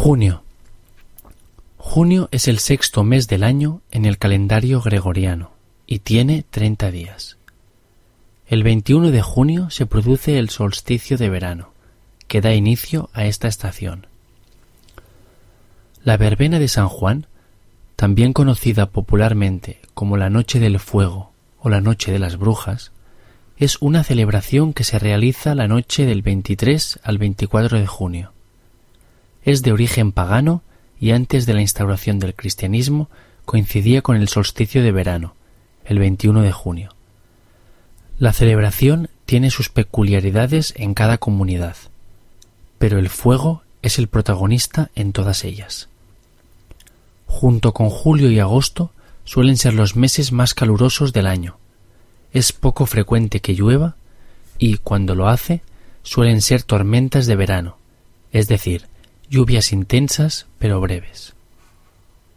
Junio. Junio es el sexto mes del año en el calendario gregoriano y tiene treinta días. El 21 de junio se produce el solsticio de verano, que da inicio a esta estación. La verbena de San Juan, también conocida popularmente como la Noche del Fuego o la Noche de las Brujas, es una celebración que se realiza la noche del 23 al 24 de junio. Es de origen pagano y antes de la instauración del cristianismo coincidía con el solsticio de verano, el 21 de junio. La celebración tiene sus peculiaridades en cada comunidad, pero el fuego es el protagonista en todas ellas. Junto con julio y agosto suelen ser los meses más calurosos del año. Es poco frecuente que llueva y, cuando lo hace, suelen ser tormentas de verano, es decir, lluvias intensas pero breves.